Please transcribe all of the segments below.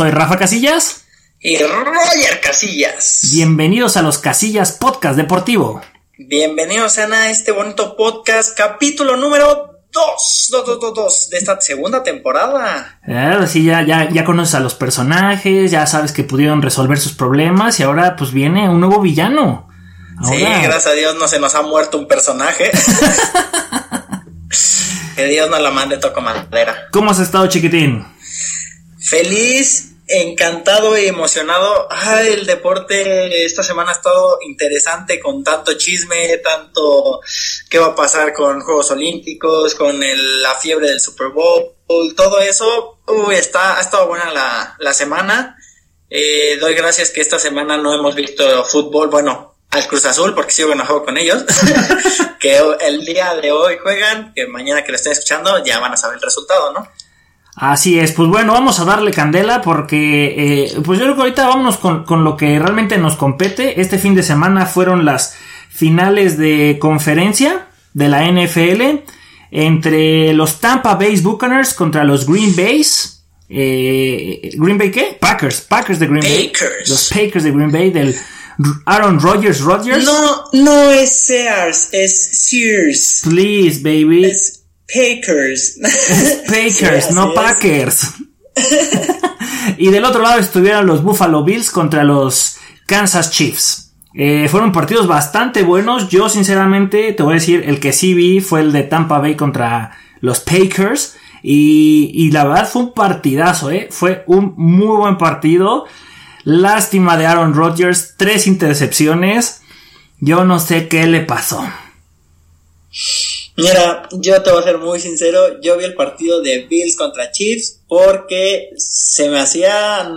Soy Rafa Casillas. Y Roger Casillas. Bienvenidos a los Casillas Podcast Deportivo. Bienvenidos a este bonito podcast, capítulo número 2, 2, 2, 2, 2 de esta segunda temporada. Ah, sí, ya, ya, ya conoces a los personajes, ya sabes que pudieron resolver sus problemas y ahora pues viene un nuevo villano. Sí, gracias a Dios no se nos ha muerto un personaje. que Dios nos la mande, toco madera. ¿Cómo has estado, chiquitín? Feliz, encantado y emocionado. Ay, el deporte esta semana ha estado interesante con tanto chisme, tanto qué va a pasar con Juegos Olímpicos, con la fiebre del Super Bowl, todo eso. Uy, está, ha estado buena la, semana. Eh, doy gracias que esta semana no hemos visto fútbol, bueno, al Cruz Azul porque sigo enojado con ellos, que el día de hoy juegan, que mañana que lo estén escuchando ya van a saber el resultado, ¿no? Así es, pues bueno, vamos a darle candela porque eh, pues yo creo que ahorita vámonos con, con, lo que realmente nos compete. Este fin de semana fueron las finales de conferencia de la NFL entre los Tampa Bay Buccaneers contra los Green Bays. Eh, ¿Green Bay qué? Packers, Packers de Green Bay. Los Packers de Green Bay del Aaron Rodgers Rodgers. No, no es Sears, es Sears. Please, baby. Packers. Packers, no Packers. y del otro lado estuvieron los Buffalo Bills contra los Kansas Chiefs. Eh, fueron partidos bastante buenos. Yo, sinceramente, te voy a decir, el que sí vi fue el de Tampa Bay contra los Packers. Y, y la verdad fue un partidazo, ¿eh? Fue un muy buen partido. Lástima de Aaron Rodgers, tres intercepciones. Yo no sé qué le pasó. Mira, yo te voy a ser muy sincero, yo vi el partido de Bills contra Chiefs porque se me hacía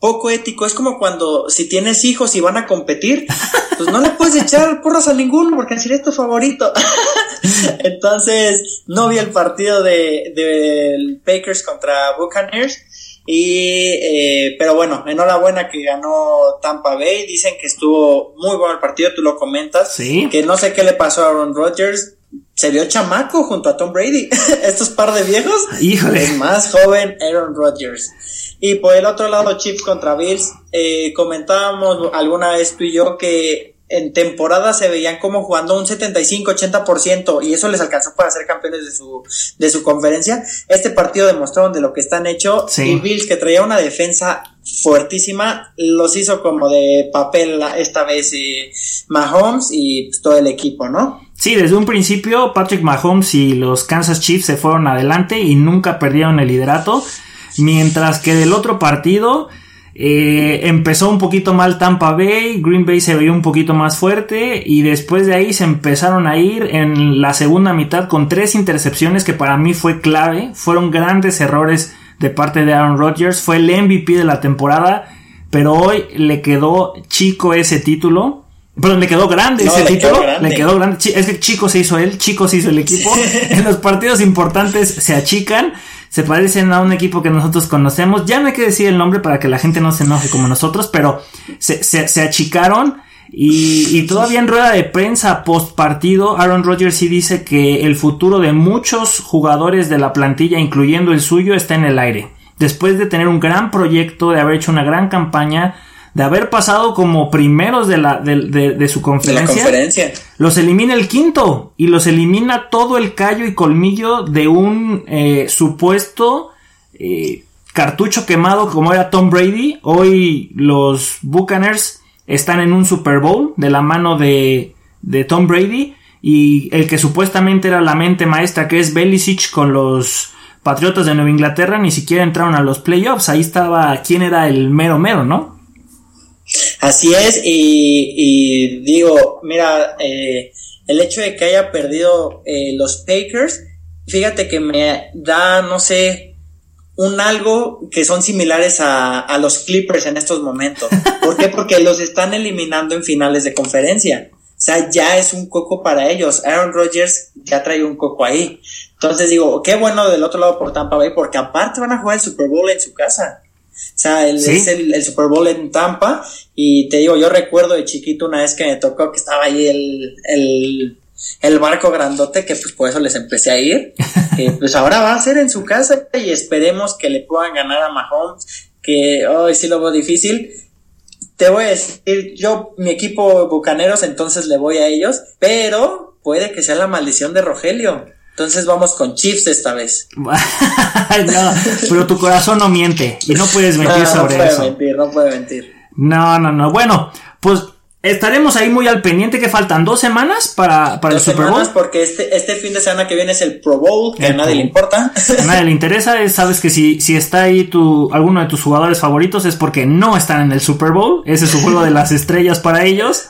poco ético. Es como cuando si tienes hijos y van a competir, pues no le puedes echar porras a ninguno porque así es tu favorito. Entonces, no vi el partido de, de contra Buccaneers. Y, eh, pero bueno, enhorabuena que ganó Tampa Bay. Dicen que estuvo muy bueno el partido, tú lo comentas. Sí. Que no sé qué le pasó a Aaron Rodgers se vio chamaco junto a Tom Brady. Estos par de viejos. Híjole. El más joven Aaron Rodgers. Y por el otro lado, Chiefs contra Bills. Eh, comentábamos alguna vez tú y yo que en temporada se veían como jugando un 75-80% y eso les alcanzó para ser campeones de su, de su conferencia. Este partido demostraron de lo que están hecho y Bills que traía una defensa fuertísima los hizo como de papel esta vez y Mahomes y pues, todo el equipo, ¿no? Sí, desde un principio Patrick Mahomes y los Kansas Chiefs se fueron adelante y nunca perdieron el liderato, mientras que del otro partido eh, empezó un poquito mal Tampa Bay, Green Bay se veía un poquito más fuerte y después de ahí se empezaron a ir en la segunda mitad con tres intercepciones que para mí fue clave, fueron grandes errores de parte de Aaron Rodgers, fue el MVP de la temporada, pero hoy le quedó chico ese título. Perdón, le quedó grande ese título. Le quedó grande. Es que chico se hizo él, chico se hizo el equipo. en los partidos importantes se achican se parecen a un equipo que nosotros conocemos. Ya no hay que decir el nombre para que la gente no se enoje como nosotros, pero se, se, achicaron. Y, y, todavía en rueda de prensa post partido, Aaron Rodgers sí dice que el futuro de muchos jugadores de la plantilla, incluyendo el suyo, está en el aire. Después de tener un gran proyecto, de haber hecho una gran campaña, de haber pasado como primeros de, la, de, su conferencia, los elimina el quinto y los elimina todo el callo y colmillo de un eh, supuesto eh, cartucho quemado como era Tom Brady. Hoy los Buccaneers están en un Super Bowl de la mano de, de Tom Brady y el que supuestamente era la mente maestra que es Belichick con los Patriotas de Nueva Inglaterra ni siquiera entraron a los playoffs. Ahí estaba quién era el mero mero, ¿no? Así es, y, digo, mira, eh, el hecho de que haya perdido eh, los Packers, fíjate que me da, no sé, un algo que son similares a, a los Clippers en estos momentos. ¿Por qué? Porque los están eliminando en finales de conferencia. O sea, ya es un coco para ellos. Aaron Rodgers ya trae un coco ahí. Entonces digo, qué bueno del otro lado por Tampa Bay, porque aparte van a jugar el Super Bowl en su casa. O sea, el, es el, Super Bowl en Tampa. Y te digo, yo recuerdo de chiquito una vez que me tocó que estaba ahí el, el, el barco grandote, que pues por eso les empecé a ir. pues ahora va a ser en su casa y esperemos que le puedan ganar a Mahomes que hoy sí lo veo difícil. Te voy a decir, yo, mi equipo Bucaneros, entonces le voy a ellos, pero puede que sea la maldición de Rogelio. Entonces vamos con Chiefs esta vez. no, pero tu corazón no miente y no puedes mentir sobre no puede eso. mentir, no puede mentir. No, no, no. Bueno, pues estaremos ahí muy al pendiente que faltan dos semanas para, para Dos el Super Bowl. semanas porque este, este fin de semana que viene es el Pro Bowl, que El a nadie le importa. A nadie le interesa, es- sabes que si, si está ahí tu, alguno de tus jugadores favoritos es porque no están en el Super Bowl. Ese es su juego de las estrellas para ellos.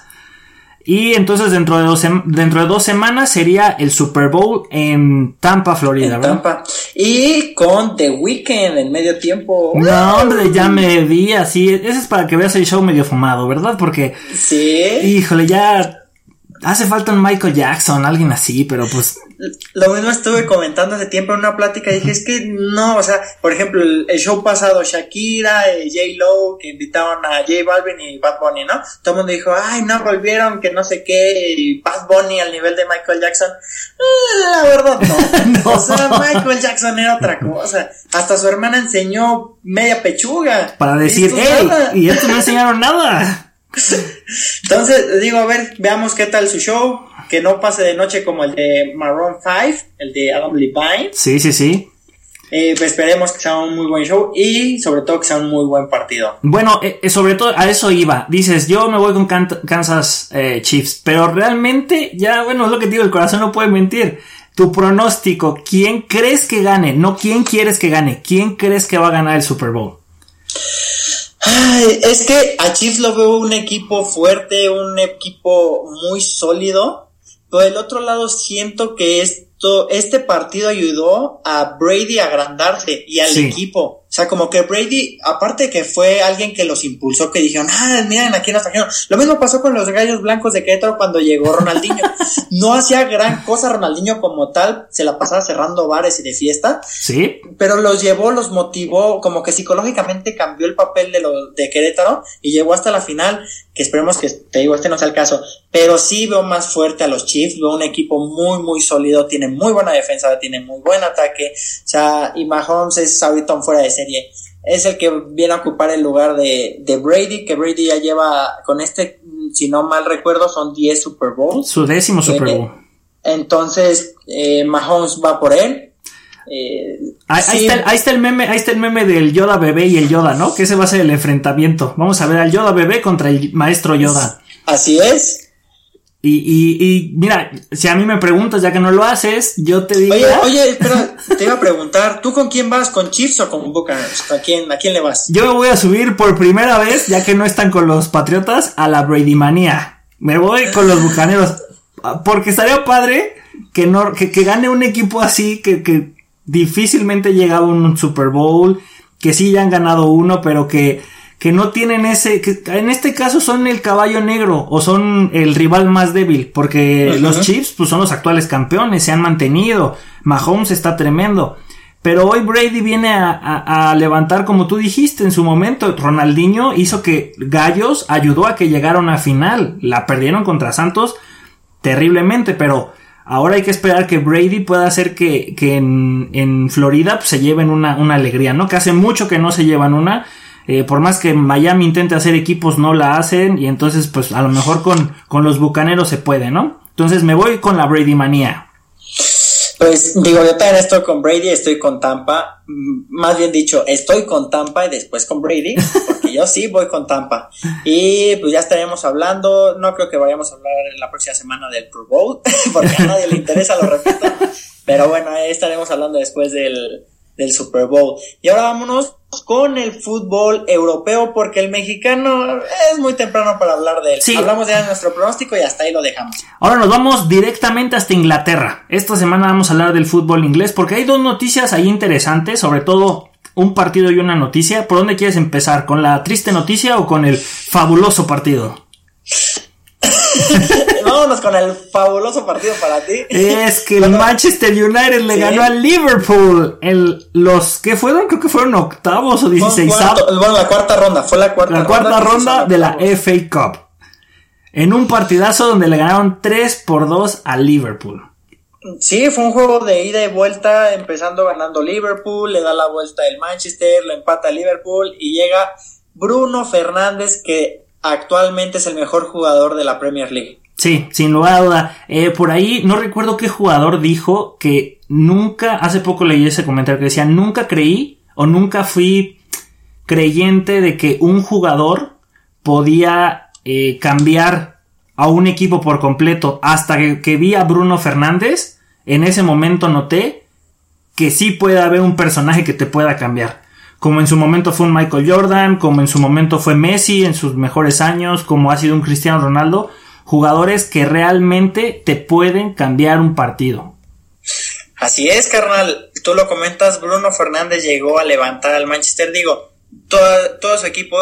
Y entonces dentro de dos, dentro de dos semanas sería el Super Bowl en Tampa, Florida, en ¿verdad? Tampa. Y con The Weeknd en medio tiempo. No, hombre, ya me vi así. Ese es para que veas el show medio fumado, ¿verdad? Porque, Sí. híjole, ya hace falta un Michael Jackson, alguien así, pero pues Lo mismo estuve comentando hace tiempo en una plática y dije, es que no, o sea, por ejemplo, el, el show pasado, Shakira, eh, J. Lo, que invitaron a J Balvin y Bad Bunny, ¿no? Todo el mundo dijo, ay, no, volvieron, que no sé qué, y Bad Bunny al nivel de Michael Jackson. Eh, La verdad, no. No. O sea, Michael Jackson era otra cosa. Hasta su hermana enseñó media pechuga. para decir, Esto hey, nada". y estos no enseñaron nada. Entonces, digo, a ver, veamos qué tal su show. Que no pase de noche como el de Maroon 5, el de Adam Levine. Sí, sí, sí. Eh, pues esperemos que sea un muy buen show y sobre todo que sea un muy buen partido. Bueno, eh, eh, sobre todo a eso iba. Dices, yo me voy con Can- Kansas eh, Chiefs, pero realmente ya, bueno, es lo que te digo, el corazón no puede mentir. Tu pronóstico, ¿quién crees que gane? No quién quieres que gane, ¿quién crees que va a ganar el Super Bowl? Ay, es que a Chiefs lo veo un equipo fuerte, un equipo muy sólido. Pero del otro lado siento que esto, este partido ayudó a Brady a agrandarse y al Sí. equipo. O sea, como que Brady, aparte que fue alguien que los impulsó, que dijeron, ah, miren, aquí nos trajeron. Lo mismo pasó con los gallos blancos de Querétaro cuando llegó Ronaldinho. no hacía gran cosa Ronaldinho como tal, se la pasaba cerrando bares y de fiesta, ¿Sí? pero los llevó, los motivó, como que psicológicamente cambió el papel de los de Querétaro y llegó hasta la final, que esperemos que, te digo, este no sea el caso, pero sí veo más fuerte a los Chiefs, veo un equipo muy, muy sólido, tiene muy buena defensa, tiene muy buen ataque, o sea, y Mahomes es ahorita fuera de serie. Es el que viene a ocupar el lugar de, de Brady, que Brady ya lleva, con este, si no mal recuerdo, son 10 Super Bowls. Su décimo Super Eh, Bowl. Entonces, eh, Mahomes va por él. Eh, Ahí, está, el- ahí está el meme, ahí está el meme del Yoda bebé y el Yoda, ¿no? Que ese va a ser el enfrentamiento. Vamos a ver al Yoda bebé contra el maestro Yoda. Así es. Y, y, y mira, si a mí me preguntas, ya que no lo haces, yo te digo. Oye, oye, espera, te iba a preguntar, ¿tú con quién vas? ¿Con Chiefs o con Buccaneers? ¿A quién, ¿A quién le vas? Yo me voy a subir por primera vez, ya que no están con los Patriotas, a la Brady manía. Me voy con los Bucaneros. Porque estaría padre que, no, que, que gane un equipo así, que, que difícilmente llegaba a un Super Bowl, que sí ya han ganado uno, pero que, que no tienen ese, que en este caso son el caballo negro o son el rival más débil, porque los Chiefs pues son los actuales campeones, se han mantenido, Mahomes está tremendo. Pero hoy Brady viene a, a- a levantar, como tú dijiste en su momento, Ronaldinho hizo que Gallos ayudó a que llegara a final. La perdieron contra Santos terriblemente, pero ahora hay que esperar que Brady pueda hacer que, que en, en Florida pues, se lleven una, una alegría, ¿no? Que hace mucho que no se llevan una. Eh, por más que Miami intente hacer equipos, no la hacen. Y entonces, pues a lo mejor con, con los bucaneros se puede, ¿no? Entonces me voy con la Brady manía. Pues digo, yo también estoy con Brady, estoy con Tampa. Mm, Más bien dicho, estoy con Tampa y después con Brady, porque yo sí voy con Tampa. Y pues ya estaremos hablando, no creo que vayamos a hablar la próxima semana del Pro Bowl, porque a nadie le interesa, lo repito. Pero bueno, estaremos hablando después del, del Super Bowl. Y ahora vámonos con el fútbol europeo, porque el mexicano es muy temprano para hablar de él. Sí. Hablamos ya de nuestro pronóstico y hasta ahí lo dejamos. Ahora nos vamos directamente hasta Inglaterra. Esta semana vamos a hablar del fútbol inglés porque hay dos noticias ahí interesantes, sobre todo un partido y una noticia. ¿Por dónde quieres empezar? ¿Con la triste noticia o con el fabuloso partido? Vámonos con el fabuloso partido para ti. Es que el Manchester United le Sí. ganó al Liverpool. El, los que fueron, creo que fueron octavos o cuarto- bueno, la cuarta ronda, fue la cuarta La cuarta que se ronda de la. FA Cup. En un partidazo donde le ganaron 3 por 2 al Liverpool. Sí, fue un juego de ida y vuelta, empezando ganando Liverpool, le da la vuelta el Manchester, lo empata Liverpool y llega Bruno Fernández, que actualmente es el mejor jugador de la Premier League. Sí, sin lugar a duda. Eh, por ahí no recuerdo qué jugador dijo que nunca, hace poco leí ese comentario que decía, nunca creí o nunca fui creyente de que un jugador podía eh, cambiar a un equipo por completo. Hasta que, que vi a Bruno Fernández, en ese momento noté que sí puede haber un personaje que te pueda cambiar. Como en su momento fue un Michael Jordan, como en su momento fue Messi en sus mejores años, como ha sido un Cristiano Ronaldo jugadores que realmente te pueden cambiar un partido. Así es, carnal. Tú lo comentas, Bruno Fernández llegó a levantar al Manchester. Digo, todo, su equipo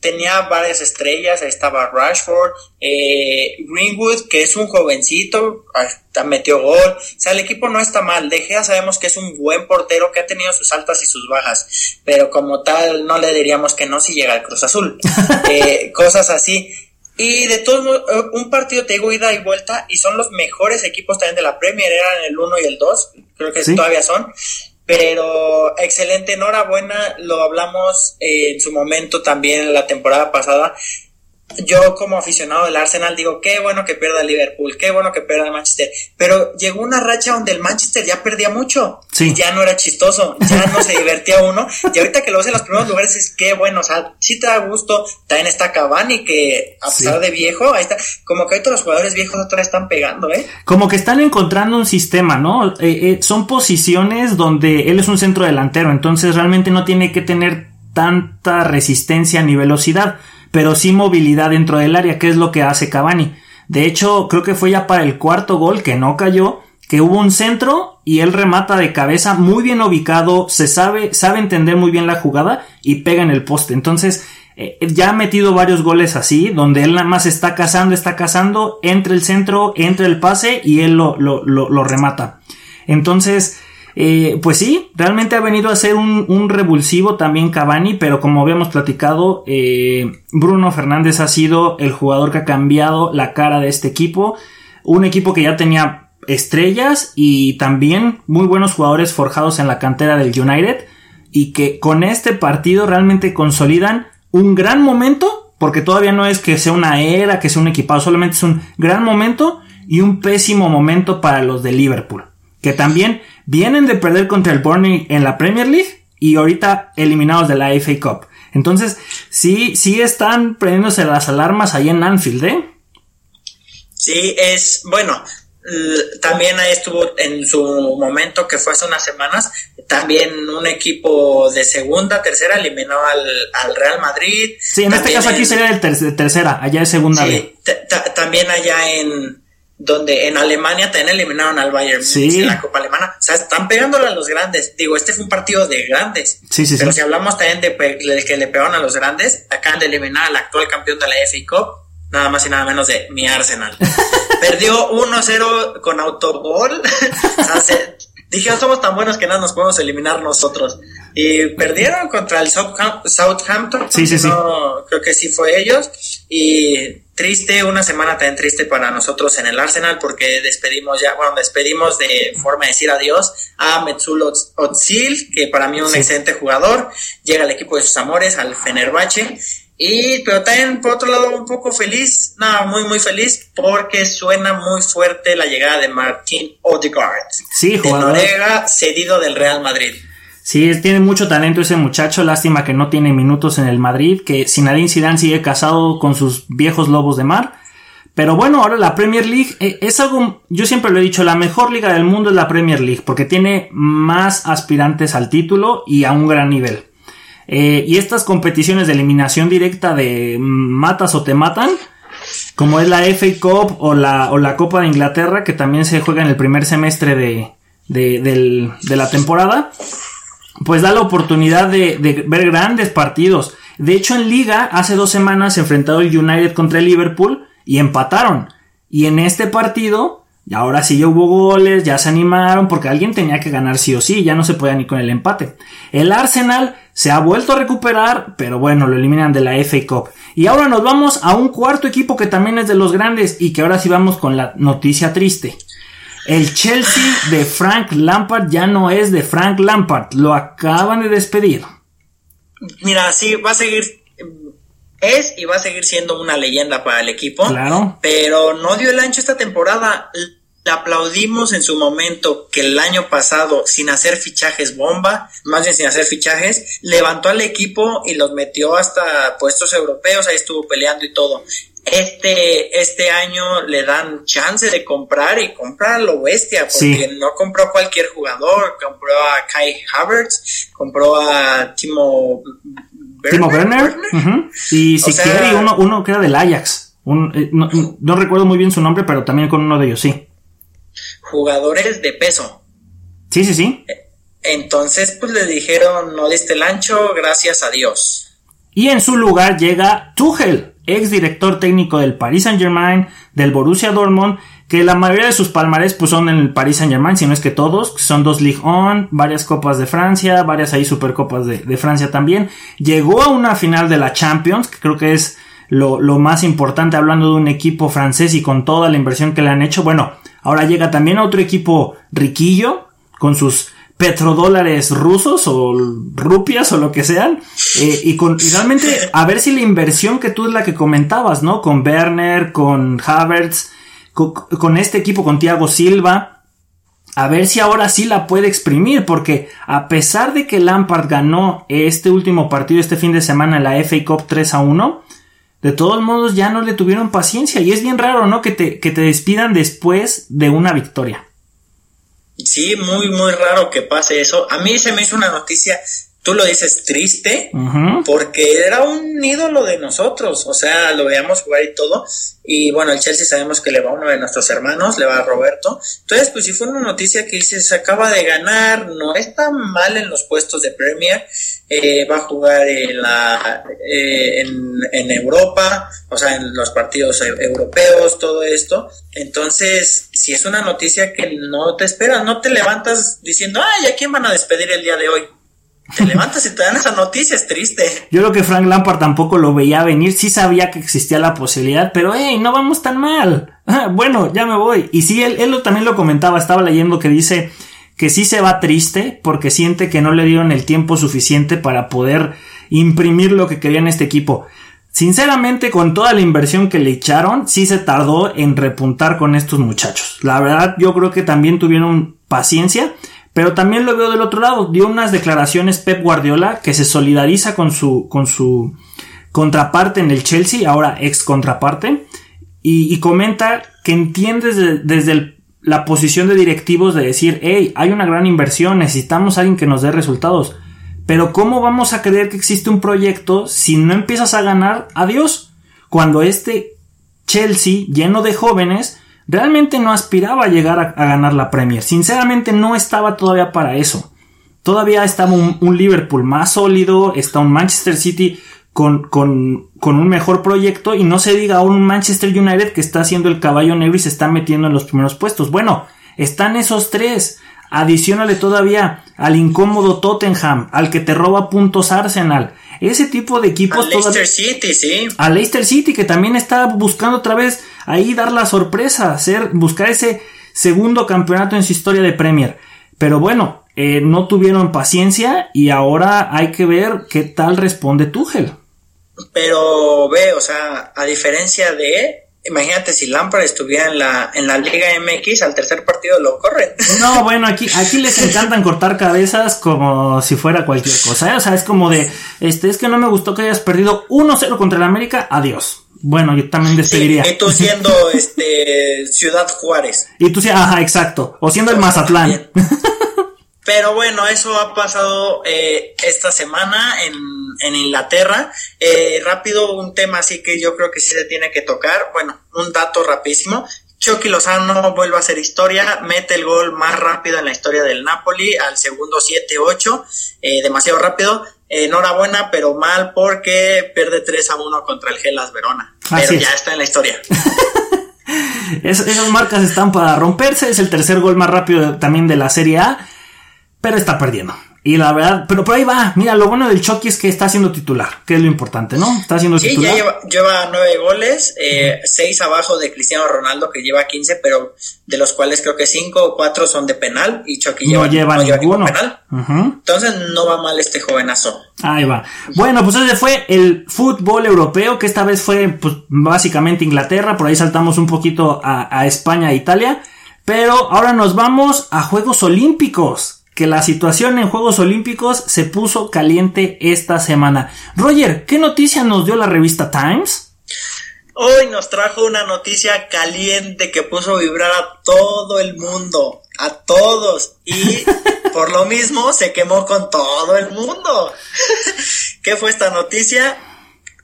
tenía varias estrellas. Ahí estaba Rashford, eh, Greenwood, que es un jovencito, hasta metió gol. O sea, el equipo no está mal. De Gea sabemos que es un buen portero que ha tenido sus altas y sus bajas. Pero como tal, no le diríamos que no si llega al Cruz Azul. Eh, cosas así. Y de todos modos, eh, un partido te digo ida y vuelta y son los mejores equipos también de la Premier, eran el 1 y el 2, creo que todavía son. Pero excelente, enhorabuena, lo hablamos eh, en su momento también la temporada pasada yo como aficionado del Arsenal digo, qué bueno que pierda el Liverpool, qué bueno que pierda el Manchester, pero llegó una racha donde el Manchester ya perdía mucho, y ya no era chistoso, ya no se divertía uno, y ahorita que lo ves en los primeros lugares es que bueno, o sea, sí te da gusto, también está Cavani que a pesar de viejo, ahí está, como que ahorita los jugadores viejos otra vez están pegando, ¿eh? Como que están encontrando un sistema, ¿no? Eh, eh, son posiciones donde él es un centro delantero, entonces realmente no tiene que tener tanta resistencia ni velocidad pero sí movilidad dentro del área, que es lo que hace Cavani. De hecho, creo que fue ya para el cuarto gol que no cayó, que hubo un centro y él remata de cabeza muy bien ubicado, se sabe, sabe entender muy bien la jugada y pega en el poste. Entonces, eh, ya ha metido varios goles así, donde él nada más está cazando, está cazando, entre el centro, entre el pase y él lo, lo, lo, lo remata. Entonces, eh, pues sí, realmente ha venido a ser un, revulsivo también Cavani, pero como habíamos platicado, eh, Bruno Fernández ha sido el jugador que ha cambiado la cara de este equipo. Un equipo que ya tenía estrellas y también muy buenos jugadores forjados en la cantera del United y que con este partido realmente consolidan un gran momento, porque todavía no es que sea una era, que sea un equipado, solamente es un gran momento y un pésimo momento para los de Liverpool, que también vienen de perder contra el Burnley en la Premier League y ahorita eliminados de la FA Cup. Entonces, sí, sí están prendiéndose las alarmas ahí en Anfield, ¿eh? Sí, es, bueno, también ahí estuvo en su momento que fue hace unas semanas, también un equipo de segunda, tercera eliminó al, Real Madrid. Sí, en este caso aquí sería el de tercera, allá es segunda. Sí, también allá en, donde en Alemania también eliminaron al Bayern en la Copa Alemana. O sea, están pegándole a los grandes. Digo, este fue un partido de grandes. Sí, sí, pero si hablamos también de, que le pegaron a los grandes, acaban de eliminar al actual campeón de la FA Cup, nada más y nada menos de mi Arsenal. Perdió 1-0 con autogol. o sea, dije, no somos tan buenos que nada nos podemos eliminar nosotros. Y perdieron contra el Southampton. Sí, sí, sí. creo que sí fue ellos. Y triste, una semana tan triste para nosotros en el Arsenal porque despedimos ya, bueno, despedimos de forma de decir adiós a Metsul Otsil, que para mí es un excelente jugador, llega al equipo de sus amores, al Fenerbahce, y pero también por otro lado un poco feliz, nada, muy muy feliz porque suena muy fuerte la llegada de Martín Odegaard, sí, de Noruega, cedido del Real Madrid. Sí, tiene mucho talento ese muchacho, lástima que no tiene minutos en el Madrid, que Zinedine Zidane sigue casado con sus viejos lobos de mar. Pero bueno, ahora la Premier League eh, es algo, yo siempre lo he dicho, la mejor liga del mundo es la Premier League, porque tiene más aspirantes al título y a un gran nivel. Eh, y estas competiciones de eliminación directa de matas o te matan, como es la FA Cup o la, o la Copa de Inglaterra, que también se juega en el primer semestre de, de la temporada, pues da la oportunidad de, ver grandes partidos. De hecho, en liga, hace dos semanas se enfrentó el United contra el Liverpool y empataron. Y en este partido, ahora sí ya hubo goles, ya se animaron, porque alguien tenía que ganar sí o sí, ya no se podía ni con el empate. El Arsenal se ha vuelto a recuperar, pero bueno, lo eliminan de la FA Cup. Y ahora nos vamos a un cuarto equipo que también es de los grandes y que ahora sí vamos con la noticia triste. El Chelsea de Frank Lampard ya no es de Frank Lampard, lo acaban de despedir. Mira, sí, va a seguir, es y va a seguir siendo una leyenda para el equipo. Claro. Pero no dio el ancho esta temporada. Le aplaudimos en su momento que el año pasado, sin hacer fichajes bomba, más bien sin hacer fichajes, levantó al equipo y los metió hasta puestos europeos, ahí estuvo peleando y todo. Este, este año le dan chance de comprar y comprar lo bestia, porque no compró cualquier jugador, compró a Kai Havertz, compró a Timo Timo Werner, y si quiere uno, uno que era del Ajax. Eh, no, no, recuerdo muy bien su nombre, pero también con uno de ellos, sí jugadores de peso. Sí, sí, sí. Entonces, pues le dijeron, no diste el ancho, gracias a Dios. Y en su lugar llega Tuchel, ex director técnico del Paris Saint Germain, del Borussia Dortmund, que la mayoría de sus palmares pues son en el Paris Saint Germain, si no es que todos, son dos Ligue 1, varias copas de Francia, varias ahí supercopas de, Francia también. Llegó a una final de la Champions, que creo que es lo, lo más importante hablando de un equipo francés y con toda la inversión que le han hecho. Bueno, Ahora llega también otro equipo riquillo con sus petrodólares rusos o rupias o lo que sean eh, y con realmente a ver si la inversión que tú es la que comentabas, ¿no? Con Werner, con Havertz, con, este equipo, con Thiago Silva, a ver si ahora sí la puede exprimir, porque a pesar de que Lampard ganó este último partido este fin de semana en la FA Cup 3 a 1, de todos modos ya no le tuvieron paciencia y es bien raro, ¿no? Que te, que te despidan después de una victoria. Sí, muy, muy raro que pase eso. A mí se me hizo una noticia tú lo dices triste, porque era un ídolo de nosotros, o sea, lo veíamos jugar y todo, y bueno, el Chelsea sabemos que le va a uno de nuestros hermanos, le va a Roberto, entonces pues si fue una noticia que dice, se acaba de ganar, no está mal en los puestos de Premier, eh, va a jugar en, la, eh, en, en, Europa, o sea, en los partidos e, europeos, todo esto, entonces, si es una noticia que no te esperas, no te levantas diciendo, ay, ¿a quién van a despedir el día de hoy? Te levantas y te dan esa noticia, es triste. Yo creo que Frank Lampard tampoco lo veía venir, sí sabía que existía la posibilidad, pero hey, no vamos tan mal. Ah, bueno, ya me voy. Y sí, él, él también lo comentaba, estaba leyendo que dice que sí se va triste porque siente que no le dieron el tiempo suficiente para poder imprimir lo que quería en este equipo. Sinceramente, con toda la inversión que le echaron, sí se tardó en repuntar con estos muchachos. La verdad, yo creo que también tuvieron paciencia pero también lo veo del otro lado. Dio unas declaraciones Pep Guardiola que se solidariza con su, con su contraparte en el Chelsea, ahora ex contraparte, y, comenta que entiende desde, la posición de directivos de decir, hey, hay una gran inversión, necesitamos a alguien que nos dé resultados. Pero ¿cómo vamos a creer que existe un proyecto si no empiezas a ganar? Adiós. Cuando este Chelsea, lleno de jóvenes, realmente no aspiraba a llegar a, ganar la Premier. Sinceramente no estaba todavía para eso. Todavía estaba un, Liverpool más sólido, está un Manchester City con, un mejor proyecto y no se diga un Manchester United que está haciendo el caballo negro y se está metiendo en los primeros puestos. Bueno, están esos tres. Adicionale todavía al incómodo Tottenham, al que te roba puntos Arsenal. Ese tipo de equipos. A Leicester City, sí. A Leicester City, que también está buscando otra vez ahí dar la sorpresa, hacer, buscar ese segundo campeonato en su historia de Premier. Pero bueno, eh, no tuvieron paciencia y ahora hay que ver qué tal responde Tuchel. Pero ve, o sea, a diferencia de Imagínate si Lampard estuviera en la, en la Liga MX, al tercer partido lo corren. No, bueno, aquí, aquí les encantan cortar cabezas como si fuera cualquier cosa. ¿eh? O sea, es como de, este, es que no me gustó que hayas perdido 1-0 contra el América, adiós. Bueno, yo también despediría. Sí, y tú siendo este Ciudad Juárez. Y tú ajá, exacto. O siendo el Mazatlán. Pero bueno, eso ha pasado eh, esta semana en, en Inglaterra. Eh, rápido, un tema así que yo creo que sí se tiene que tocar. Bueno, un dato rapidísimo. Chucky Lozano vuelve a hacer historia, mete el gol más rápido en la historia del Napoli al segundo 7-8, eh, demasiado rápido. enhorabuena, pero mal porque pierde 3 a 1 contra el Gelas Verona. pero ya está en la historia. esas marcas están para romperse. Es el tercer gol más rápido también de la Serie A pero está perdiendo. Y la verdad, pero por ahí va. Mira, lo bueno del Chucky es que está siendo titular, que es lo importante, ¿no? Está siendo sí, titular. Sí, ya lleva, nueve goles, eh, seis abajo de Cristiano Ronaldo, que lleva 15, pero de los cuales creo que cinco o cuatro son de penal y Chucky no lleva, no ninguno. penal. Entonces no va mal este jovenazo. Ahí va. Bueno, pues ese fue el fútbol europeo, que esta vez fue pues, básicamente Inglaterra, por ahí saltamos un poquito a, a España e Italia. Pero ahora nos vamos a Juegos Olímpicos que la situación en Juegos Olímpicos se puso caliente esta semana. Roger, ¿qué noticia nos dio la revista Times? Hoy nos trajo una noticia caliente que puso a vibrar a todo el mundo, a todos, y por lo mismo se quemó con todo el mundo. ¿Qué fue esta noticia?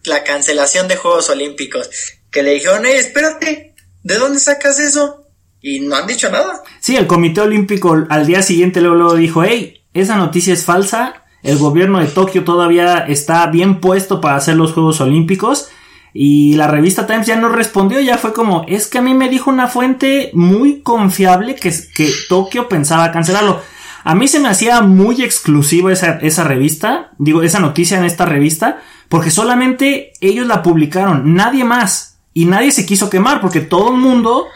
La cancelación de Juegos Olímpicos. Que le dijeron, hey, espérate, ¿de dónde sacas eso? Y no han dicho nada. Sí, el Comité Olímpico al día siguiente luego, dijo, hey, esa noticia es falsa, el gobierno de Tokio todavía está bien puesto para hacer los Juegos Olímpicos. Y la revista Times ya no respondió, ya fue como, es que a mí me dijo una fuente muy confiable que, que Tokio pensaba cancelarlo. A mí se me hacía muy exclusiva esa, esa revista, digo, esa noticia en esta revista, porque solamente ellos la publicaron, nadie más. Y nadie se quiso quemar, porque todo el mundo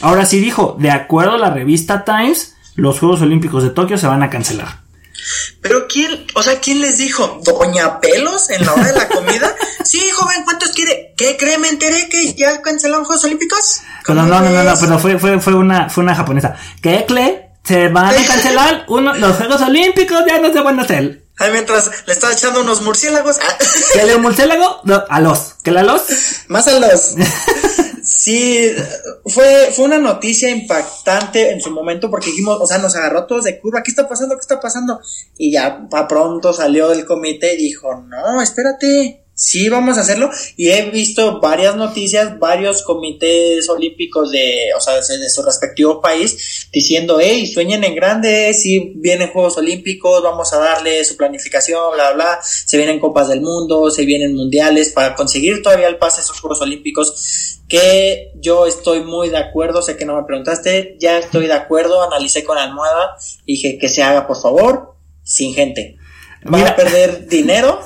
Ahora sí dijo, de acuerdo a la revista Times, los Juegos Olímpicos de Tokio se van a cancelar. Pero quién, o sea, ¿quién les dijo? ¿Doña Pelos en la hora de la comida? sí, joven, ¿cuántos quiere? ¿Qué cree? Me enteré que ya cancelaron Juegos Olímpicos. no, no, no, no, pero fue, fue, fue una, fue una japonesa. ¿Qué cree? Se van a cancelar uno, los Juegos Olímpicos, ya no se van a hacer. Ay, mientras le estaba echando unos murciélagos. ¿Qué le murciélago? a los. ¿Qué la los? Más a los. Sí, fue, fue una noticia impactante en su momento porque dijimos, o sea, nos agarró todos de curva, ¿qué está pasando? ¿Qué está pasando? Y ya para pronto salió del comité y dijo, no, espérate, sí vamos a hacerlo. Y he visto varias noticias, varios comités olímpicos de, o sea, de su respectivo país diciendo, hey, sueñen en grande, si vienen Juegos Olímpicos, vamos a darle su planificación, bla, bla, se vienen Copas del Mundo, se vienen Mundiales para conseguir todavía el pase a esos Juegos Olímpicos, que yo estoy muy de acuerdo, sé que no me preguntaste, ya estoy de acuerdo, analicé con almohada, dije que se haga por favor, sin gente va a perder dinero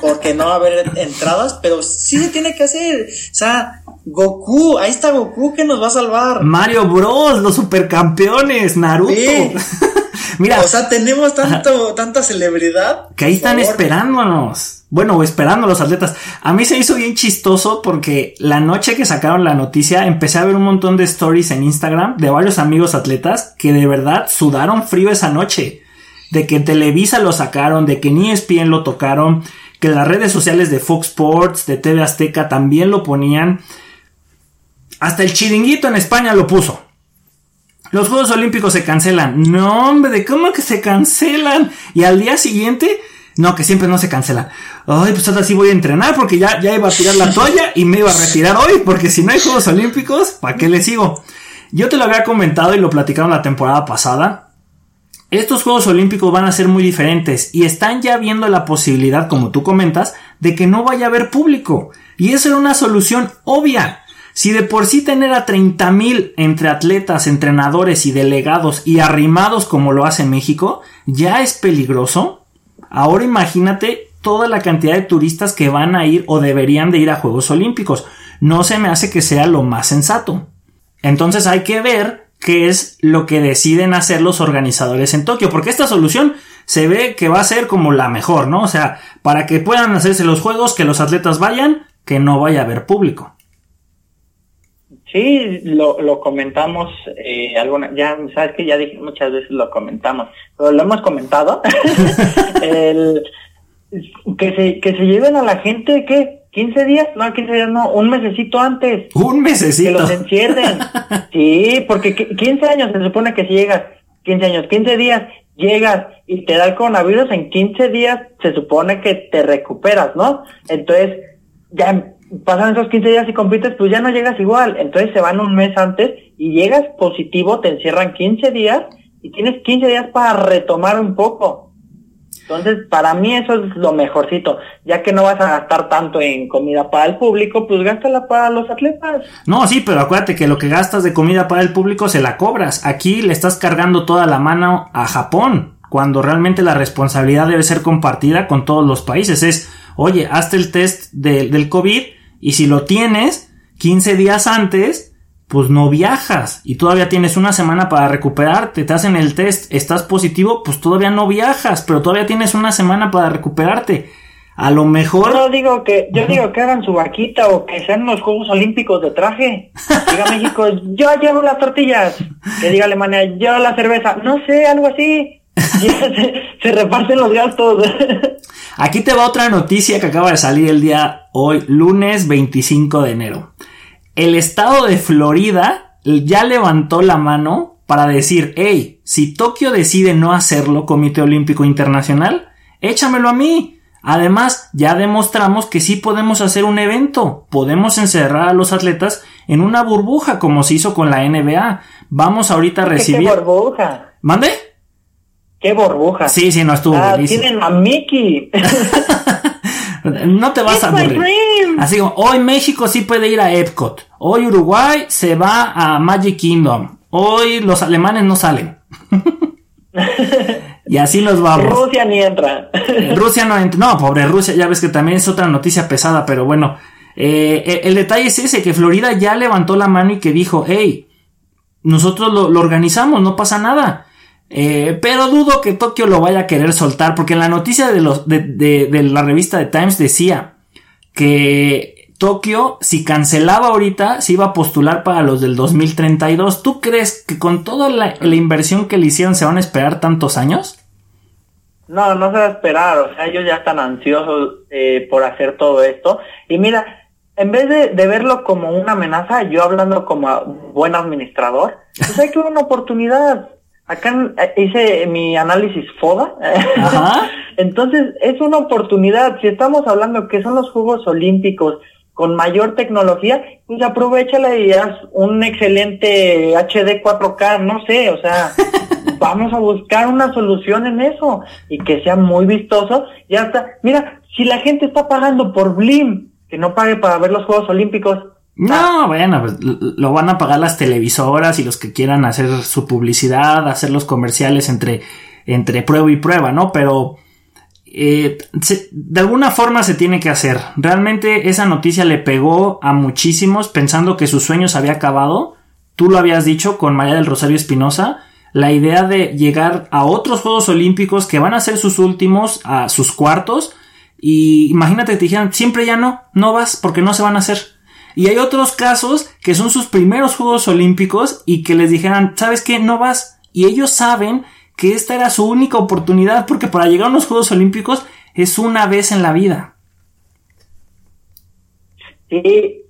porque no va a haber entradas, pero sí se tiene que hacer. O sea, Goku, ahí está Goku que nos va a salvar. Mario Bros, los supercampeones, Naruto. Mira, o sea, tenemos tanto, tanta celebridad. Que ahí están esperándonos. Bueno, esperando los atletas. A mí se hizo bien chistoso porque la noche que sacaron la noticia empecé a ver un montón de stories en Instagram de varios amigos atletas que de verdad sudaron frío esa noche de que Televisa lo sacaron, de que ni ESPN lo tocaron, que las redes sociales de Fox Sports, de TV Azteca también lo ponían. Hasta el chiringuito en España lo puso. Los Juegos Olímpicos se cancelan. No, hombre, ¿de cómo que se cancelan? Y al día siguiente, no, que siempre no se cancelan. Ay, pues ahora sí voy a entrenar porque ya, ya iba a tirar la toalla y me iba a retirar hoy porque si no hay Juegos Olímpicos, ¿para qué le sigo? Yo te lo había comentado y lo platicaron la temporada pasada. Estos Juegos Olímpicos van a ser muy diferentes y están ya viendo la posibilidad, como tú comentas, de que no vaya a haber público. Y eso era una solución obvia. Si de por sí tener a 30.000 entre atletas, entrenadores y delegados y arrimados como lo hace México ya es peligroso, ahora imagínate toda la cantidad de turistas que van a ir o deberían de ir a Juegos Olímpicos. No se me hace que sea lo más sensato. Entonces hay que ver qué es lo que deciden hacer los organizadores en Tokio, porque esta solución se ve que va a ser como la mejor, ¿no? O sea, para que puedan hacerse los juegos, que los atletas vayan, que no vaya a haber público. Sí, lo, comentamos, eh, alguna, ya sabes que ya dije muchas veces lo comentamos, pero lo hemos comentado, que se, que se lleven a la gente que 15 días, no, 15 días no, un mesecito antes. Un mesecito. Que los encierren. sí, porque 15 años se supone que si llegas, 15 años, 15 días, llegas y te da el coronavirus, en 15 días se supone que te recuperas, ¿no? Entonces, ya pasan esos 15 días y compites, pues ya no llegas igual. Entonces se van un mes antes y llegas positivo, te encierran 15 días y tienes 15 días para retomar un poco. Entonces, para mí eso es lo mejorcito, ya que no vas a gastar tanto en comida para el público, pues gástala para los atletas. No, sí, pero acuérdate que lo que gastas de comida para el público se la cobras. Aquí le estás cargando toda la mano a Japón, cuando realmente la responsabilidad debe ser compartida con todos los países. Es, oye, hazte el test del COVID y si lo tienes 15 días antes, pues no viajas y todavía tienes una semana para recuperarte, te hacen el test, estás positivo, pues todavía no viajas, pero todavía tienes una semana para recuperarte. A lo mejor. Yo digo que, yo digo que hagan su vaquita o que sean los Juegos Olímpicos de traje. Diga México, yo llevo las tortillas. Que diga Alemania, yo la cerveza. No sé, algo así. se, se reparten los gastos. Aquí te va otra noticia que acaba de salir el día hoy, lunes 25 de enero. El estado de Florida ya levantó la mano para decir, hey, si Tokio decide no hacerlo, Comité Olímpico Internacional, échamelo a mí. Además, ya demostramos que sí podemos hacer un evento. Podemos encerrar a los atletas en una burbuja como se hizo con la NBA. Vamos ahorita a recibir. ¿Qué burbuja? ¿Mande? ¿Qué burbuja? Sí, sí, no estuvo ah, Tienen a Mickey. no te vas a aburrir. Así como, hoy México sí puede ir a Epcot. Hoy Uruguay se va a Magic Kingdom. Hoy los alemanes no salen. Y así nos vamos. Rusia ni entra. Rusia no entra. No, pobre Rusia, ya ves que también es otra noticia pesada, pero bueno. Eh, el, detalle es ese, que Florida ya levantó la mano y que dijo, hey, nosotros lo, organizamos, no pasa nada. Eh, pero dudo que Tokio lo vaya a querer soltar, porque en la noticia de, los, de, de la revista de Times decía que Tokio, si cancelaba ahorita, se iba a postular para los del 2032. ¿Tú crees que con toda la, inversión que le hicieron se van a esperar tantos años? No, no se va a esperar, o sea, ellos ya están ansiosos eh, por hacer todo esto. Y mira, en vez de, verlo como una amenaza, yo hablando como buen administrador, pues hay que una oportunidad. Acá eh, hice mi análisis FODA. Entonces, es una oportunidad. Si estamos hablando que son los Juegos Olímpicos con mayor tecnología, pues aprovechala y haz un excelente HD 4K, no sé, o sea, vamos a buscar una solución en eso y que sea muy vistoso y hasta, mira, si la gente está pagando por Blim, que no pague para ver los Juegos Olímpicos. No, bueno, pues lo van a pagar las televisoras y los que quieran hacer su publicidad, hacer los comerciales entre, entre prueba y prueba, ¿no? Pero eh, de alguna forma se tiene que hacer. Realmente esa noticia le pegó a muchísimos pensando que sus sueños había acabado. Tú lo habías dicho con María del Rosario Espinosa la idea de llegar a otros Juegos Olímpicos que van a ser sus últimos, a sus cuartos, y imagínate que te dijeran, siempre ya no, no vas porque no se van a hacer. Y hay otros casos que son sus primeros Juegos Olímpicos y que les dijeran, ¿sabes qué? No vas. Y ellos saben que esta era su única oportunidad porque para llegar a los Juegos Olímpicos es una vez en la vida. Sí,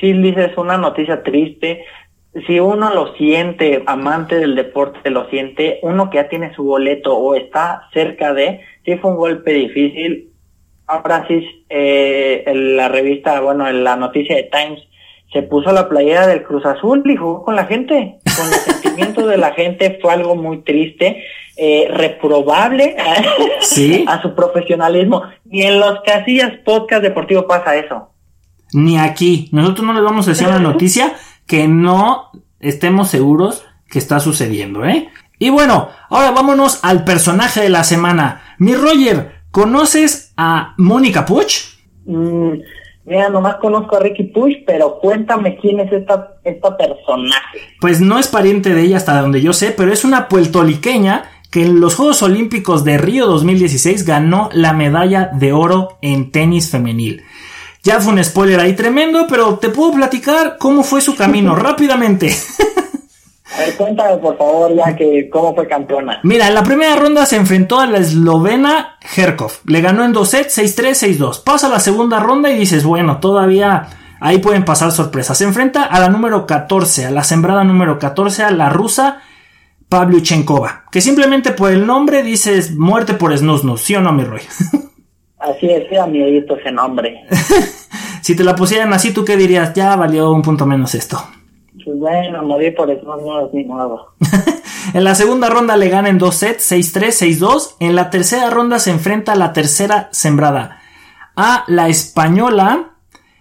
sí, dices una noticia triste si uno lo siente, amante del deporte lo siente, uno que ya tiene su boleto o está cerca de, sí fue un golpe difícil. Ahora sí, eh, en la revista, bueno, en la noticia de Times, se puso la playera del Cruz Azul y jugó con la gente. Con los sentimientos de la gente fue algo muy triste, eh, reprobable ¿Sí? a su profesionalismo. Ni en los casillas podcast deportivo pasa eso. Ni aquí. Nosotros no les vamos a decir una noticia que no estemos seguros que está sucediendo, ¿eh? Y bueno, ahora vámonos al personaje de la semana. Mi Roger, ¿conoces a Mónica Puch? Mm, mira, nomás conozco a Ricky Puch, pero cuéntame quién es esta, esta personaje. Pues no es pariente de ella hasta donde yo sé, pero es una puertoliqueña que en los Juegos Olímpicos de Río 2016 ganó la medalla de oro en tenis femenil. Ya fue un spoiler ahí tremendo, pero te puedo platicar cómo fue su camino rápidamente. A ver, cuéntame por favor ya que cómo fue campeona. Mira, en la primera ronda se enfrentó a la eslovena Herkov. Le ganó en dos sets, 6-3, 6-2. Pasa a la segunda ronda y dices, bueno, todavía ahí pueden pasar sorpresas. Se enfrenta a la número 14, a la sembrada número 14, a la rusa Pavlyuchenkova. Que simplemente por el nombre dices muerte por snusnus, ¿sí o no, mi Roy? Así es, era miedito ese nombre. si te la pusieran así, ¿tú qué dirías? Ya valió un punto menos esto. Pues bueno, morí por es ni modo. en la segunda ronda le gana en dos sets, 6-3, 6-2. En la tercera ronda se enfrenta a la tercera sembrada. A la española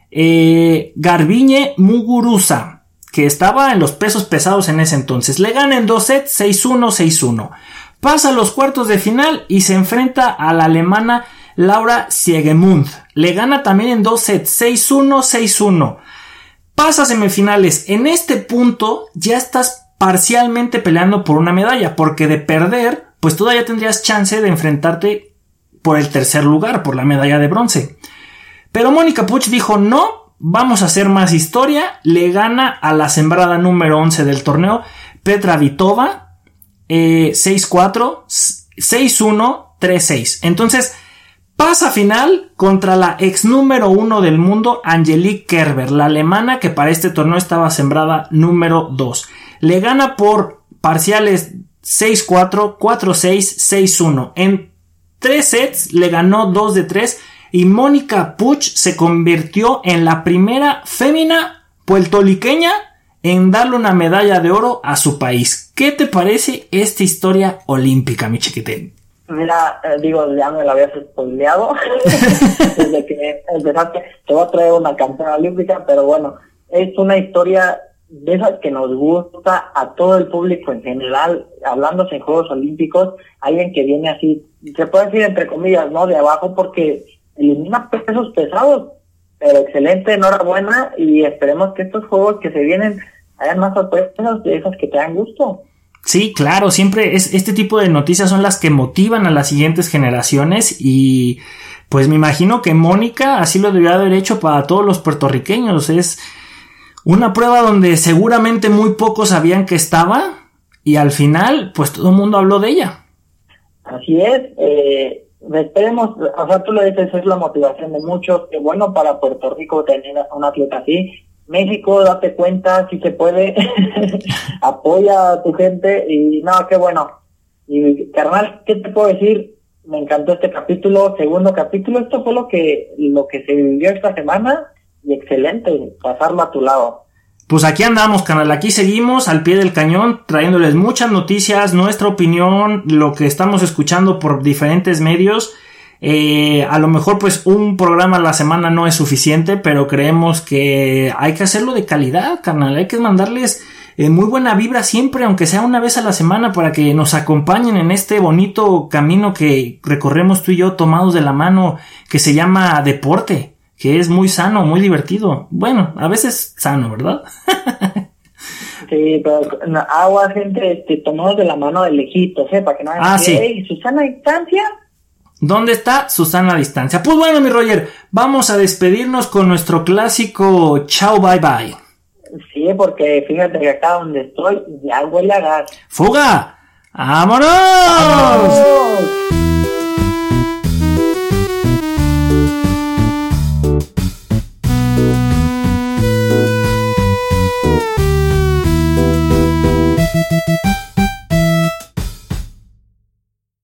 eh, Garbiñe Muguruza, que estaba en los pesos pesados en ese entonces. Le gana en dos sets, 6-1, 6-1. pasa a los cuartos de final y se enfrenta a la alemana Laura Siegemund. Le gana también en dos sets, 6-1, 6-1. Pasa semifinales. En este punto ya estás parcialmente peleando por una medalla, porque de perder, pues todavía tendrías chance de enfrentarte por el tercer lugar, por la medalla de bronce. Pero Mónica Puch dijo no, vamos a hacer más historia, le gana a la sembrada número 11 del torneo, Petra Vitova, 6-4, 6-1, 3-6. Entonces, pasa final contra la ex número 1 del mundo, Angelique Kerber, la alemana que para este torneo estaba sembrada número 2. Le gana por parciales 6-4, 4-6, 6-1. En 3 sets le ganó 2 de 3 y Mónica Puch se convirtió en la primera fémina puertoliqueña en darle una medalla de oro a su país. ¿Qué te parece esta historia olímpica, mi chiquitín? Mira, eh, digo, ya me la habías spoileado desde que empezaste. Te voy a traer una campeona olímpica, pero bueno, es una historia de esas que nos gusta a todo el público en general, hablándose en Juegos Olímpicos, alguien que viene así, se puede decir entre comillas, ¿no? De abajo porque elimina pesos pesados, pero excelente, enhorabuena y esperemos que estos juegos que se vienen hayan más sorpresas de esas que te dan gusto. Sí, claro, siempre es este tipo de noticias son las que motivan a las siguientes generaciones y pues me imagino que Mónica así lo debió haber hecho para todos los puertorriqueños. Es una prueba donde seguramente muy pocos sabían que estaba y al final pues todo el mundo habló de ella. Así es, eh, esperemos, o sea, tú lo dices, es la motivación de muchos, que bueno para Puerto Rico tener a un atleta así. México, date cuenta, si se puede, apoya a tu gente y no, qué bueno. Y carnal, ¿qué te puedo decir? Me encantó este capítulo, segundo capítulo, esto fue lo que, lo que se vivió esta semana y excelente, pasarlo a tu lado. Pues aquí andamos, canal. Aquí seguimos al pie del cañón, trayéndoles muchas noticias, nuestra opinión, lo que estamos escuchando por diferentes medios. Eh, a lo mejor, pues, un programa a la semana no es suficiente, pero creemos que hay que hacerlo de calidad, canal. Hay que mandarles eh, muy buena vibra siempre, aunque sea una vez a la semana, para que nos acompañen en este bonito camino que recorremos tú y yo tomados de la mano, que se llama deporte que es muy sano, muy divertido. Bueno, a veces sano, ¿verdad? sí, pero agua, gente, este, tomados de la mano de lejitos, ¿eh? Para que no ah, sí. ¿Y Susana distancia? ¿Dónde está Susana a distancia? Pues bueno, mi Roger, vamos a despedirnos con nuestro clásico chao bye bye. Sí, porque fíjate que acá donde estoy ya huele a gas. ¡Fuga! ¡Vámonos! ¡Vámonos!